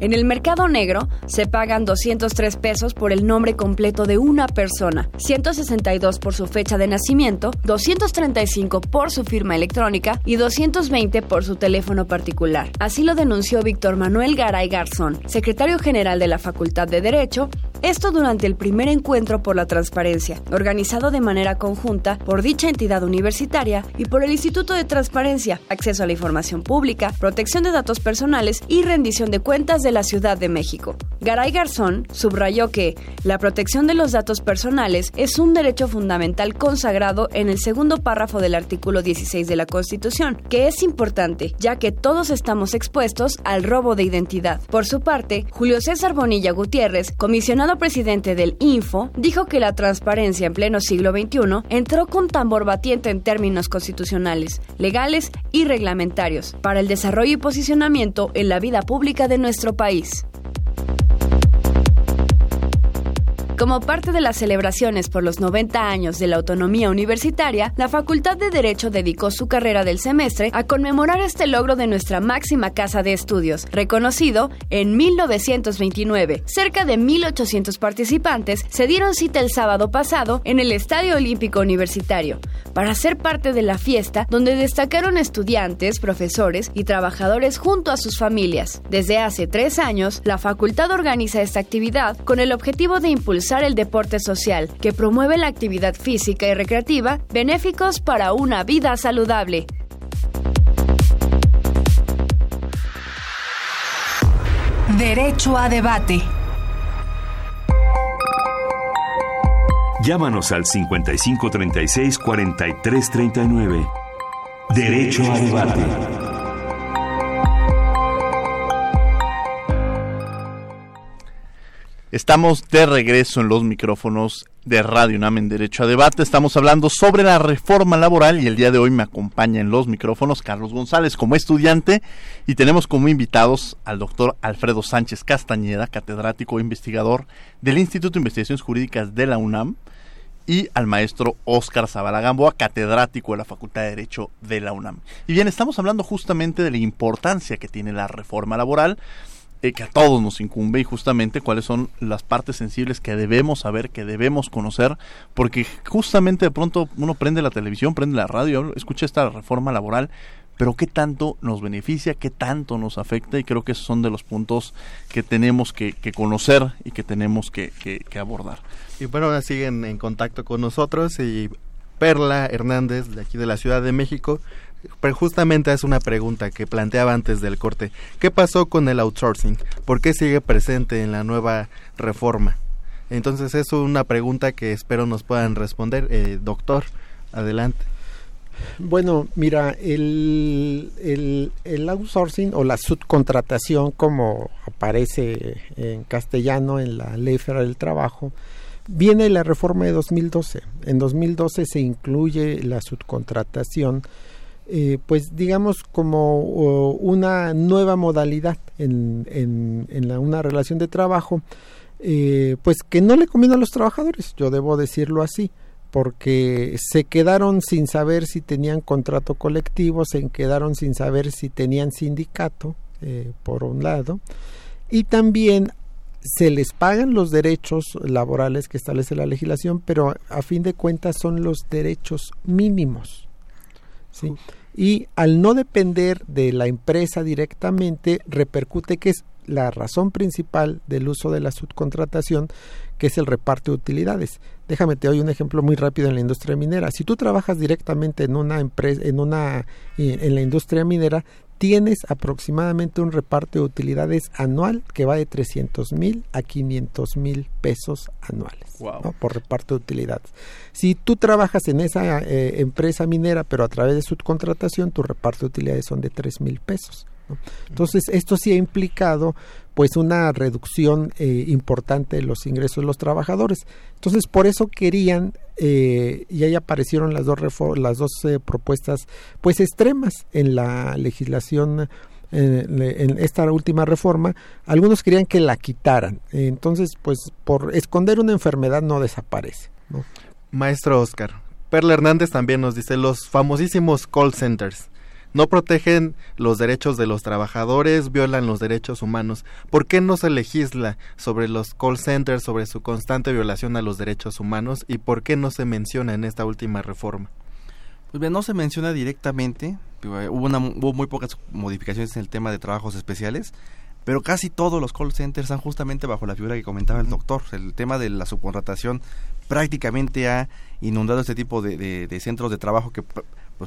En el mercado negro se pagan 203 pesos por el nombre completo de una persona, 162 por su fecha de nacimiento, 235 por su firma electrónica y 220 por su teléfono particular. Así lo denunció Víctor Manuel Garay Garzón, secretario general de la Facultad de Derecho, esto durante el primer encuentro por la transparencia, organizado de manera conjunta por dicha entidad universitaria y por el Instituto de Transparencia, Acceso a la Información Pública, Protección de Datos Personales y Rendición de Cuentas de la Ciudad de México. Garay Garzón subrayó que la protección de los datos personales es un derecho fundamental consagrado en el segundo párrafo del artículo 16 de la Constitución, que es importante ya que todos estamos expuestos al robo de identidad. Por su parte, Julio César Bonilla Gutiérrez, comisionado presidente del Info dijo que la transparencia en pleno siglo XXI entró con tambor batiente en términos constitucionales, legales y reglamentarios para el desarrollo y posicionamiento en la vida pública de nuestro país. Como parte de las celebraciones por los 90 años de la autonomía universitaria, la Facultad de Derecho dedicó su carrera del semestre a conmemorar este logro de nuestra máxima casa de estudios, reconocido en 1929. Cerca de 1.800 participantes se dieron cita el sábado pasado en el Estadio Olímpico Universitario para ser parte de la fiesta donde destacaron estudiantes, profesores y trabajadores junto a sus familias. Desde hace tres años, la facultad organiza esta actividad con el objetivo de impulsar el deporte social, que promueve la actividad física y recreativa, benéficos para una vida saludable. Derecho a debate. Llámanos al 5536-4339. Derecho a debate. Estamos de regreso en los micrófonos de Radio UNAM en Derecho a Debate. Estamos hablando sobre la reforma laboral y el día de hoy me acompaña en los micrófonos Carlos González como estudiante y tenemos como invitados al doctor Alfredo Sánchez Castañeda, catedrático e investigador del Instituto de Investigaciones Jurídicas de la UNAM y al maestro Óscar Zavala Gamboa, catedrático de la Facultad de Derecho de la UNAM. Y bien, estamos hablando justamente de la importancia que tiene la reforma laboral eh, que a todos nos incumbe y justamente cuáles son las partes sensibles que debemos saber, que debemos conocer, porque justamente de pronto uno prende la televisión, prende la radio, escucha esta reforma laboral, pero qué tanto nos beneficia, qué tanto nos afecta y creo que esos son de los puntos que tenemos que, conocer y que tenemos que, que abordar. Y bueno, siguen en contacto con nosotros y Perla Hernández de aquí de la Ciudad de México pero justamente es una pregunta que planteaba antes del corte. ¿Qué pasó con el outsourcing? ¿Por qué sigue presente en la nueva reforma? Entonces es una pregunta que espero nos puedan responder. Eh, doctor, adelante. Bueno, mira, el, el, outsourcing o la subcontratación, como aparece en castellano en la Ley Federal del Trabajo, viene la reforma de 2012. En 2012 se incluye la subcontratación eh, pues digamos como una nueva modalidad en, en, una relación de trabajo, eh, pues que no le conviene a los trabajadores, yo debo decirlo así, porque se quedaron sin saber si tenían contrato colectivo, se quedaron sin saber si tenían sindicato, eh, por un lado, y también se les pagan los derechos laborales que establece la legislación, pero a fin de cuentas son los derechos mínimos. ¿sí? Y al no depender de la empresa directamente repercute que es la razón principal del uso de la subcontratación que es el reparto de utilidades. Déjame te doy un ejemplo muy rápido en la industria minera. Si tú trabajas directamente en una empresa en una en la industria minera, tienes aproximadamente un reparto de utilidades anual que va de 300 mil a 500 mil pesos anuales por reparto de utilidades. Si tú trabajas en esa eh, empresa minera, pero a través de subcontratación, tu reparto de utilidades son de 3 mil pesos. Entonces, esto sí ha implicado pues una reducción eh, importante de los ingresos de los trabajadores. Entonces, por eso querían eh, y ahí aparecieron las dos las dos eh, propuestas pues extremas en la legislación en, esta última reforma, algunos querían que la quitaran. Entonces, pues por esconder una enfermedad no desaparece. Maestro Oscar, Perla Hernández también nos dice los famosísimos call centers no protegen los derechos de los trabajadores, violan los derechos humanos. ¿Por qué no se legisla sobre los call centers, sobre su constante violación a los derechos humanos y por qué no se menciona en esta última reforma? Pues bien, no se menciona directamente, hubo, una, hubo muy pocas modificaciones en el tema de trabajos especiales, pero casi todos los call centers están justamente bajo la figura que comentaba el doctor. El tema de la subcontratación prácticamente ha inundado este tipo de, de centros de trabajo que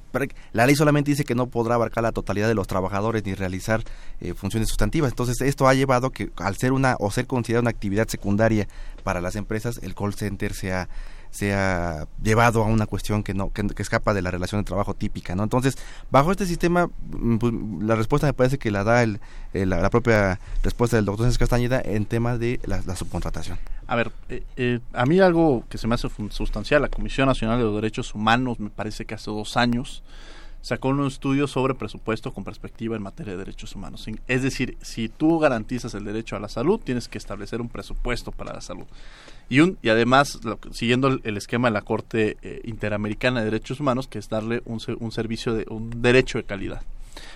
pues, la ley solamente dice que no podrá abarcar la totalidad de los trabajadores ni realizar eh, funciones sustantivas. Entonces, esto ha llevado que al ser una o ser considerada una actividad secundaria para las empresas, el call center sea sea llevado a una cuestión que no que, escapa de la relación de trabajo típica no entonces bajo este sistema mm, pues, la respuesta me parece que la da el, la, propia respuesta del doctor Sánchez Castañeda en tema de la, subcontratación. A ver eh, eh, a mí algo que se me hace sustancial la Comisión Nacional de los Derechos Humanos me parece que hace dos años sacó un estudio sobre presupuesto con perspectiva en materia de derechos humanos. Es decir, si tú garantizas el derecho a la salud, tienes que establecer un presupuesto para la salud. Y, un, y además, siguiendo el, esquema de la Corte eh, Interamericana de Derechos Humanos, que es darle un, un servicio, de un derecho de calidad.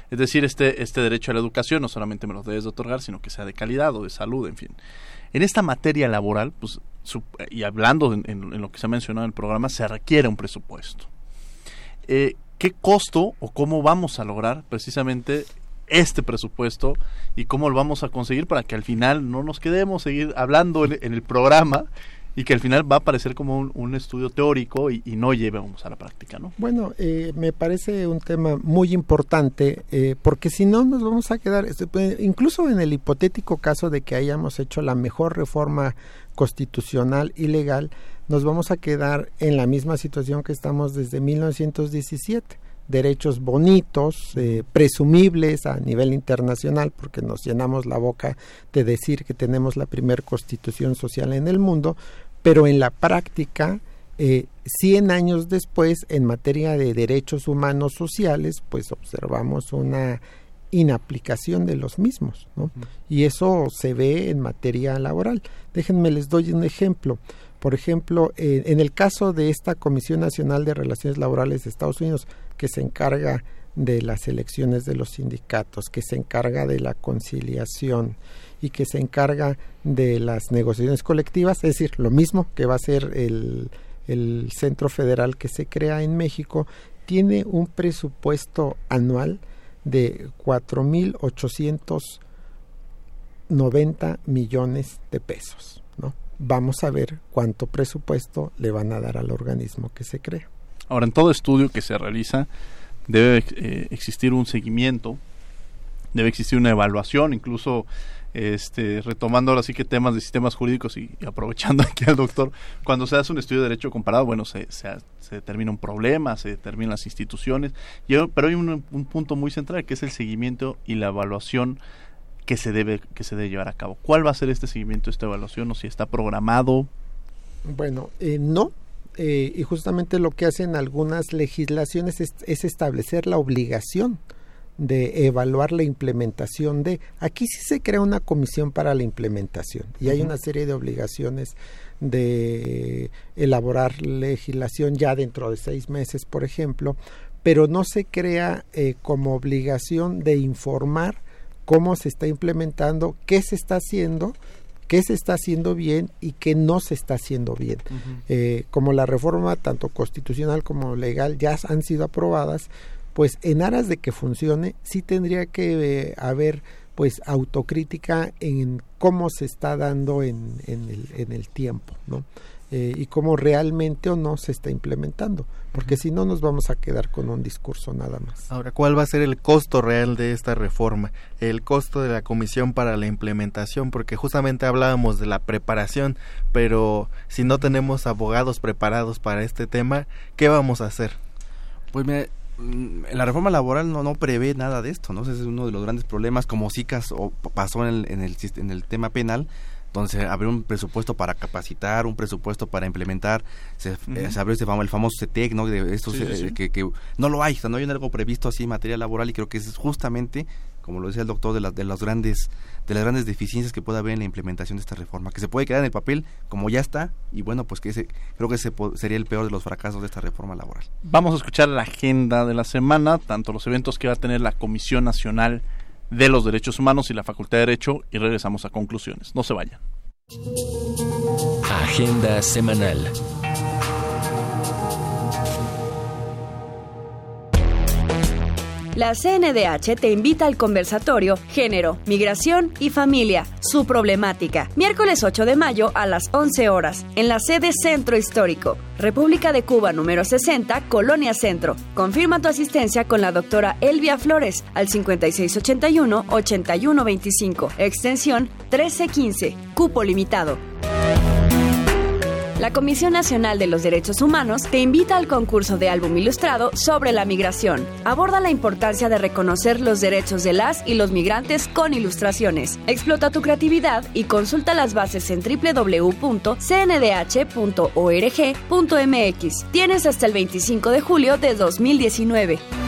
Es decir, este, este derecho a la educación no solamente me lo debes de otorgar, sino que sea de calidad o de salud, en fin. En esta materia laboral, pues, y hablando en, lo que se ha mencionado en el programa, se requiere un presupuesto. Eh, ¿Qué costo o cómo vamos a lograr precisamente este presupuesto y cómo lo vamos a conseguir para que al final no nos quedemos seguir hablando en, el programa y que al final va a parecer como un, estudio teórico y, no llevemos a la práctica, ¿no? Bueno, eh, me parece un tema muy importante eh, porque si no nos vamos a quedar, este, pues, incluso en el hipotético caso de que hayamos hecho la mejor reforma constitucional y legal, nos vamos a quedar en la misma situación que estamos desde 1917 derechos bonitos, eh, presumibles a nivel internacional, porque nos llenamos la boca de decir que tenemos la primer constitución social en el mundo, pero en la práctica, eh, 100 años después, en materia de derechos humanos sociales, pues observamos una inaplicación de los mismos, ¿no? Y eso se ve en materia laboral. Déjenme les doy un ejemplo. Por ejemplo, eh, en el caso de esta Comisión Nacional de Relaciones Laborales de Estados Unidos, que se encarga de las elecciones de los sindicatos, que se encarga de la conciliación y que se encarga de las negociaciones colectivas, es decir, lo mismo que va a ser el, el Centro Federal que se crea en México, tiene un presupuesto anual de 4.890 millones de pesos. ¿no? Vamos a ver cuánto presupuesto le van a dar al organismo que se crea. Ahora, en todo estudio que se realiza debe eh, existir un seguimiento, debe existir una evaluación, incluso este, retomando ahora sí que temas de sistemas jurídicos y, aprovechando aquí al doctor, cuando se hace un estudio de derecho comparado, bueno, se, se, se determina un problema, se determinan las instituciones, y, pero hay un, un, punto muy central que es el seguimiento y la evaluación que se debe que se debe llevar a cabo. ¿Cuál va a ser este seguimiento, esta evaluación, o si está programado? Bueno, eh, no, eh, y justamente lo que hacen algunas legislaciones es, es, establecer la obligación de evaluar la implementación de aquí sí se crea una comisión para la implementación y hay una serie de obligaciones de elaborar legislación ya dentro de seis meses por ejemplo pero no se crea eh, como obligación de informar cómo se está implementando qué se está haciendo qué se está haciendo bien y qué no se está haciendo bien. Uh -huh. eh, como la reforma tanto constitucional como legal ya han sido aprobadas, pues en aras de que funcione, sí tendría que eh, haber pues autocrítica en cómo se está dando en, en, el, en el tiempo, ¿no? Eh, y cómo realmente o no se está implementando, porque si no nos vamos a quedar con un discurso nada más. Ahora, ¿cuál va a ser el costo real de esta reforma? El costo de la Comisión para la implementación, porque justamente hablábamos de la preparación, pero si no tenemos abogados preparados para este tema, ¿qué vamos a hacer? Pues me, la reforma laboral no, no prevé nada de esto, ¿no? Ese es uno de los grandes problemas, como SICAS o pasó en el, en el, en el tema penal, entonces abrió un presupuesto para capacitar, un presupuesto para implementar, se, uh -huh. se abrió este famo, el famoso CETEC, ¿no? De estos sí, sí, sí. Que, que, no lo hay, o sea, no hay algo previsto así en materia laboral y creo que es justamente, como lo decía el doctor, de, la, de las grandes de las grandes deficiencias que puede haber en la implementación de esta reforma, que se puede quedar en el papel como ya está y bueno, pues que ese creo que ese sería el peor de los fracasos de esta reforma laboral. Vamos a escuchar la agenda de la semana, tanto los eventos que va a tener la Comisión Nacional de los Derechos Humanos y la Facultad de Derecho y regresamos a conclusiones. No se vayan. Agenda semanal. La CNDH te invita al conversatorio Género, Migración y Familia, su problemática, miércoles 8 de mayo a las 11 horas, en la sede Centro Histórico, República de Cuba número 60, Colonia Centro. Confirma tu asistencia con la doctora Elvia Flores al 5681-8125, extensión 1315, cupo limitado. La Comisión Nacional de los Derechos Humanos te invita al concurso de álbum ilustrado sobre la migración. Aborda la importancia de reconocer los derechos de las y los migrantes con ilustraciones. Explota tu creatividad y consulta las bases en www.cndh.org.mx. Tienes hasta el 25 de julio de 2019.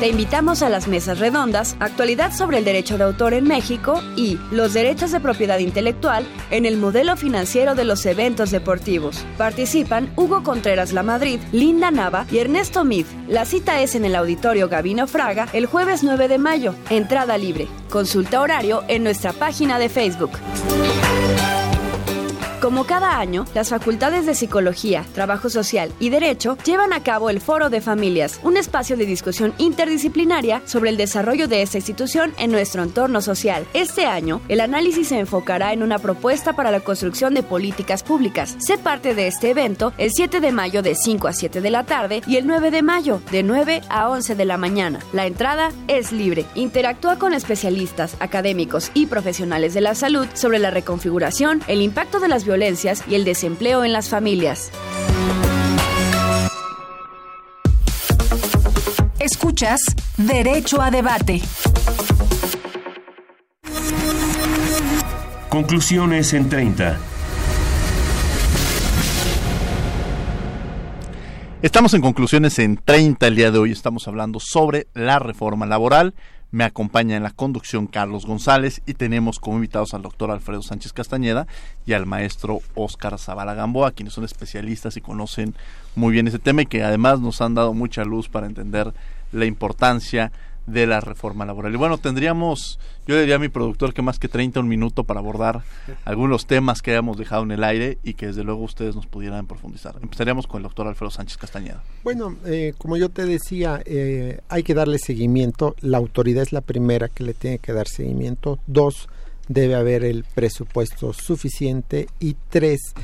Te invitamos a las mesas redondas, actualidad sobre el derecho de autor en México y los derechos de propiedad intelectual en el modelo financiero de los eventos deportivos. Participan Hugo Contreras La Madrid, Linda Nava y Ernesto Mid. La cita es en el auditorio Gabino Fraga el jueves 9 de mayo. Entrada libre. Consulta horario en nuestra página de Facebook. Como cada año, las facultades de Psicología, Trabajo Social y Derecho llevan a cabo el Foro de Familias, un espacio de discusión interdisciplinaria sobre el desarrollo de esta institución en nuestro entorno social. Este año, el análisis se enfocará en una propuesta para la construcción de políticas públicas. Sé parte de este evento el 7 de mayo de 5 a 7 de la tarde y el 9 de mayo de 9 a 11 de la mañana. La entrada es libre. Interactúa con especialistas, académicos y profesionales de la salud sobre la reconfiguración, el impacto de las violencias y el desempleo en las familias. Escuchas Derecho a Debate. Conclusiones en 30. Estamos en conclusiones en 30 el día de hoy. Estamos hablando sobre la reforma laboral. Me acompaña en la conducción Carlos González y tenemos como invitados al doctor Alfredo Sánchez Castañeda y al maestro Óscar Zavala Gamboa, quienes son especialistas y conocen muy bien ese tema y que además nos han dado mucha luz para entender la importancia de la reforma laboral. Y bueno, tendríamos, yo diría a mi productor que más que 30 un minuto para abordar algunos temas que hayamos dejado en el aire y que desde luego ustedes nos pudieran profundizar. Empezaríamos con el doctor Alfredo Sánchez Castañeda. Bueno, eh, como yo te decía, eh, hay que darle seguimiento. La autoridad es la primera que le tiene que dar seguimiento. Dos, debe haber el presupuesto suficiente. Y tres,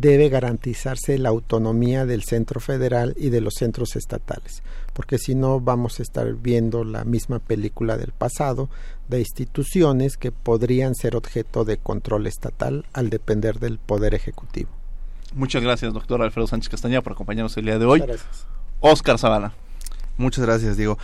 debe garantizarse la autonomía del centro federal y de los centros estatales, porque si no vamos a estar viendo la misma película del pasado de instituciones que podrían ser objeto de control estatal al depender del poder ejecutivo. Muchas gracias, doctor Alfredo Sánchez Castañeda, por acompañarnos el día de hoy. Gracias. Oscar Zavala. Muchas gracias, Diego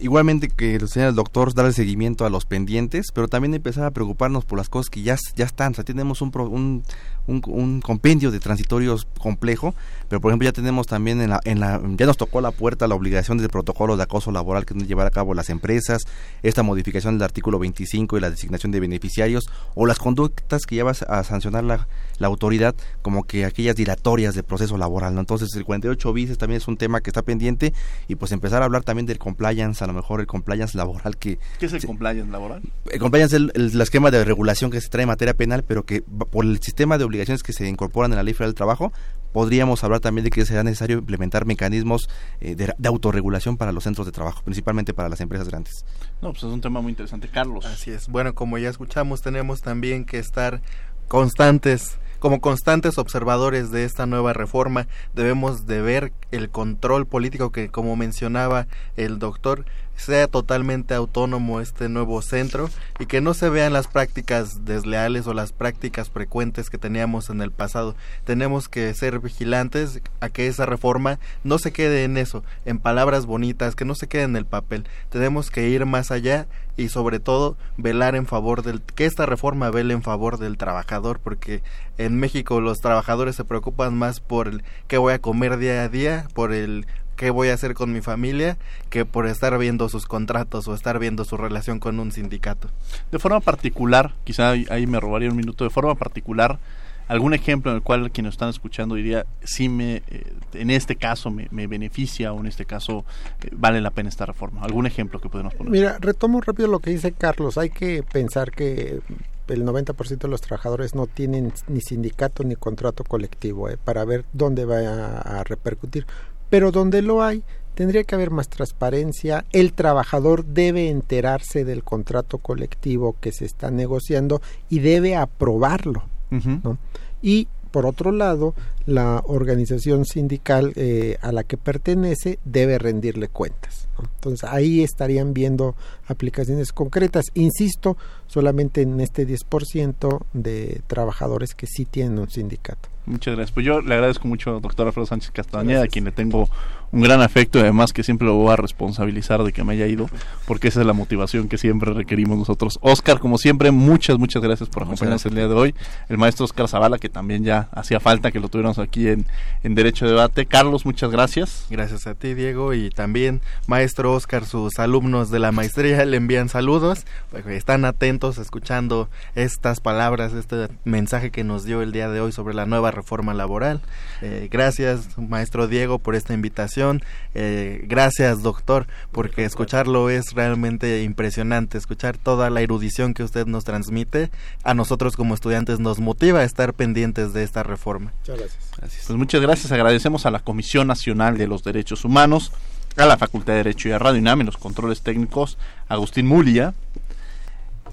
igualmente que los señores doctor darle seguimiento a los pendientes, pero también empezar a preocuparnos por las cosas que ya, ya están. O sea, tenemos un, un, un, compendio de transitorios complejo, pero por ejemplo ya tenemos también en la, en la, ya nos tocó la puerta la obligación del protocolo de acoso laboral que deben llevar a cabo las empresas, esta modificación del artículo 25 y la designación de beneficiarios, o las conductas que llevas a sancionar la, la autoridad, como que aquellas dilatorias de proceso laboral. ¿no? Entonces el 48 bis también es un tema que está pendiente y pues empezar a hablar también del compliance, a lo mejor el compliance laboral que... ¿Qué es el compliance laboral? El compliance es el, esquema de regulación que se trae en materia penal, pero que por el sistema de obligaciones que se incorporan en la Ley Federal del Trabajo, podríamos hablar también de que será necesario implementar mecanismos eh, de, de, autorregulación para los centros de trabajo, principalmente para las empresas grandes. No, pues es un tema muy interesante. Carlos. Así es. Bueno, como ya escuchamos, tenemos también que estar constantes como constantes observadores de esta nueva reforma, debemos de ver el control político que, como mencionaba el doctor, sea totalmente autónomo este nuevo centro y que no se vean las prácticas desleales o las prácticas frecuentes que teníamos en el pasado. Tenemos que ser vigilantes a que esa reforma no se quede en eso, en palabras bonitas, que no se quede en el papel. Tenemos que ir más allá y sobre todo velar en favor del que esta reforma vele en favor del trabajador porque en México los trabajadores se preocupan más por el qué voy a comer día a día, por el qué voy a hacer con mi familia que por estar viendo sus contratos o estar viendo su relación con un sindicato. De forma particular, quizá ahí me robaría un minuto, de forma particular, algún ejemplo en el cual quienes están escuchando diría, sí me, eh, en este caso me, beneficia o en este caso eh, vale la pena esta reforma. ¿Algún ejemplo que podemos poner? Mira, retomo rápido lo que dice Carlos. Hay que pensar que el 90% de los trabajadores no tienen ni sindicato ni contrato colectivo eh, para ver dónde va a repercutir pero donde lo hay, tendría que haber más transparencia, el trabajador debe enterarse del contrato colectivo que se está negociando y debe aprobarlo. ¿no? Y por otro lado, la organización sindical eh, a la que pertenece debe rendirle cuentas. Entonces ahí estarían viendo aplicaciones concretas. Insisto, solamente en este 10% de trabajadores que sí tienen un sindicato. Muchas gracias. Pues yo le agradezco mucho, doctor Alfredo Sánchez Castañeda, a quien le tengo un gran afecto y además que siempre lo voy a responsabilizar de que me haya ido, porque esa es la motivación que siempre requerimos nosotros. Oscar, como siempre, muchas, muchas gracias por acompañarnos el día de hoy. El maestro Oscar Zavala, que también ya hacía falta que lo tuviéramos aquí en, en Derecho de Debate. Carlos, muchas gracias. Gracias a ti, Diego, y también, maestro Oscar, sus alumnos de la maestría le envían saludos. Pues, están atentos escuchando estas palabras, este mensaje que nos dio el día de hoy sobre la nueva reforma laboral. Eh, gracias, maestro Diego, por esta invitación. Eh, gracias, doctor, porque escucharlo es realmente impresionante. Escuchar toda la erudición que usted nos transmite, a nosotros como estudiantes nos motiva a estar pendientes de esta reforma. Muchas gracias. Pues muchas gracias. Agradecemos a la Comisión Nacional de los Derechos Humanos, a la Facultad de Derecho y a Radio UNAM en los controles técnicos, Agustín Mulia,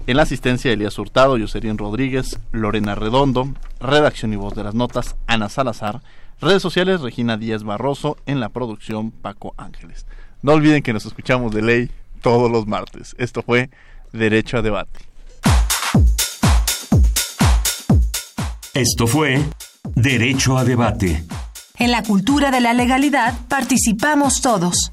en la asistencia, Elías Hurtado, Yoserín Rodríguez, Lorena Redondo, redacción y voz de las notas, Ana Salazar, redes sociales, Regina Díaz Barroso, en la producción, Paco Ángeles. No olviden que nos escuchamos de ley todos los martes. Esto fue Derecho a Debate. Esto fue Derecho a Debate. En la cultura de la legalidad participamos todos.